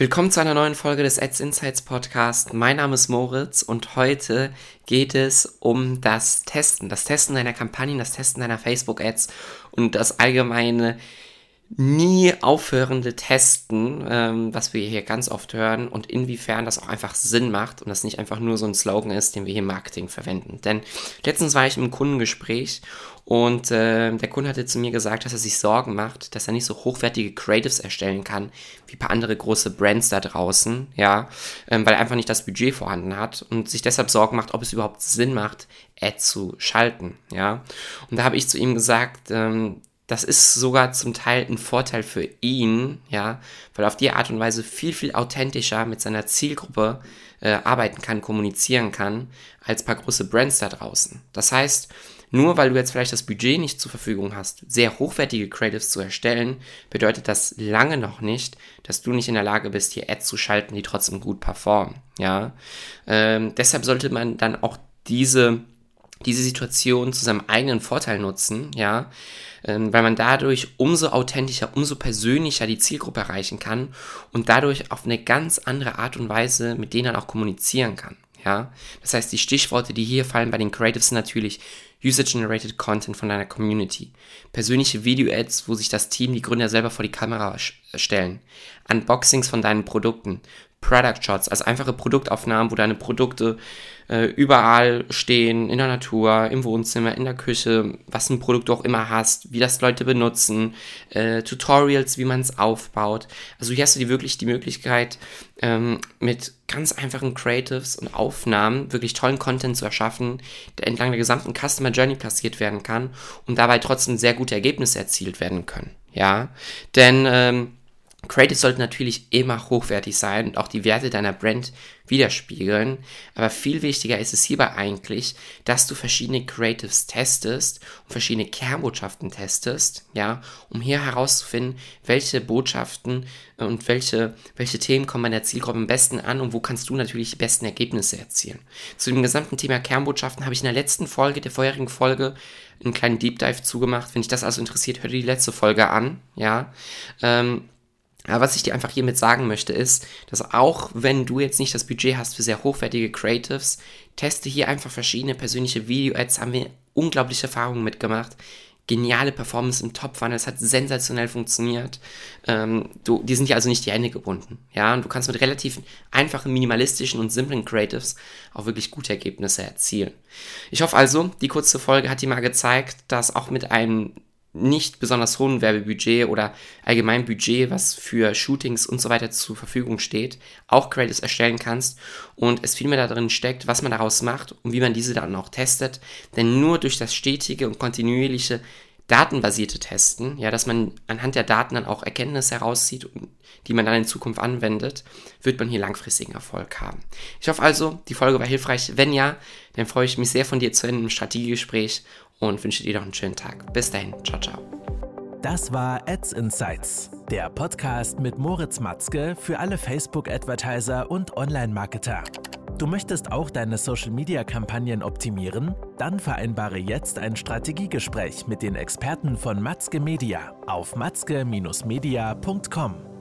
Willkommen zu einer neuen Folge des Ads Insights Podcast. Mein Name ist Moritz und heute geht es um das Testen, das Testen deiner Kampagnen, das Testen deiner Facebook Ads und das allgemeine nie aufhörende Testen, ähm, was wir hier ganz oft hören und inwiefern das auch einfach Sinn macht und das nicht einfach nur so ein Slogan ist, den wir hier im Marketing verwenden. Denn letztens war ich im Kundengespräch und äh, der Kunde hatte zu mir gesagt, dass er sich Sorgen macht, dass er nicht so hochwertige Creatives erstellen kann, wie ein paar andere große Brands da draußen, ja, ähm, weil er einfach nicht das Budget vorhanden hat und sich deshalb Sorgen macht, ob es überhaupt Sinn macht, Ad zu schalten, ja. Und da habe ich zu ihm gesagt, ähm, das ist sogar zum Teil ein Vorteil für ihn, ja, weil er auf die Art und Weise viel, viel authentischer mit seiner Zielgruppe äh, arbeiten kann, kommunizieren kann, als paar große Brands da draußen. Das heißt, nur weil du jetzt vielleicht das Budget nicht zur Verfügung hast, sehr hochwertige Creatives zu erstellen, bedeutet das lange noch nicht, dass du nicht in der Lage bist, hier Ads zu schalten, die trotzdem gut performen. Ja, ähm, deshalb sollte man dann auch diese diese Situation zu seinem eigenen Vorteil nutzen, ja, ähm, weil man dadurch umso authentischer, umso persönlicher die Zielgruppe erreichen kann und dadurch auf eine ganz andere Art und Weise mit denen auch kommunizieren kann. Ja, das heißt, die Stichworte, die hier fallen bei den Creatives sind natürlich User-Generated Content von deiner Community, persönliche Video-Ads, wo sich das Team, die Gründer selber vor die Kamera stellen, Unboxings von deinen Produkten, Product Shots, also einfache Produktaufnahmen, wo deine Produkte äh, überall stehen, in der Natur, im Wohnzimmer, in der Küche, was ein Produkt du auch immer hast, wie das Leute benutzen, äh, Tutorials, wie man es aufbaut. Also hier hast du die wirklich die Möglichkeit, ähm, mit ganz einfachen Creatives und Aufnahmen wirklich tollen Content zu erschaffen, der entlang der gesamten Customer Journey platziert werden kann und dabei trotzdem sehr gute Ergebnisse erzielt werden können. Ja, denn ähm, Creatives sollten natürlich immer hochwertig sein und auch die Werte deiner Brand widerspiegeln. Aber viel wichtiger ist es hierbei eigentlich, dass du verschiedene Creatives testest und verschiedene Kernbotschaften testest, ja, um hier herauszufinden, welche Botschaften und welche, welche Themen kommen bei der Zielgruppe am besten an und wo kannst du natürlich die besten Ergebnisse erzielen. Zu dem gesamten Thema Kernbotschaften habe ich in der letzten Folge, der vorherigen Folge, einen kleinen Deep Dive zugemacht. Wenn dich das also interessiert, hör dir die letzte Folge an, ja. Ähm, aber was ich dir einfach hiermit sagen möchte, ist, dass auch wenn du jetzt nicht das Budget hast für sehr hochwertige Creatives, teste hier einfach verschiedene persönliche Video-Ads, haben wir unglaubliche Erfahrungen mitgemacht. Geniale Performance im Top-Funnel, es hat sensationell funktioniert. Ähm, du, die sind ja also nicht die Hände gebunden. Ja, und du kannst mit relativ einfachen, minimalistischen und simplen Creatives auch wirklich gute Ergebnisse erzielen. Ich hoffe also, die kurze Folge hat dir mal gezeigt, dass auch mit einem nicht besonders hohen Werbebudget oder allgemein Budget, was für Shootings und so weiter zur Verfügung steht, auch Creatives erstellen kannst und es viel mehr darin steckt, was man daraus macht und wie man diese dann auch testet. Denn nur durch das stetige und kontinuierliche datenbasierte Testen, ja, dass man anhand der Daten dann auch Erkenntnisse herauszieht, die man dann in Zukunft anwendet, wird man hier langfristigen Erfolg haben. Ich hoffe also, die Folge war hilfreich. Wenn ja, dann freue ich mich sehr von dir zu einem Strategiegespräch und wünsche dir noch einen schönen Tag. Bis dahin, ciao, ciao. Das war Ads Insights, der Podcast mit Moritz Matzke für alle Facebook-Advertiser und Online-Marketer. Du möchtest auch deine Social-Media-Kampagnen optimieren? Dann vereinbare jetzt ein Strategiegespräch mit den Experten von Matzke Media auf matzke-media.com.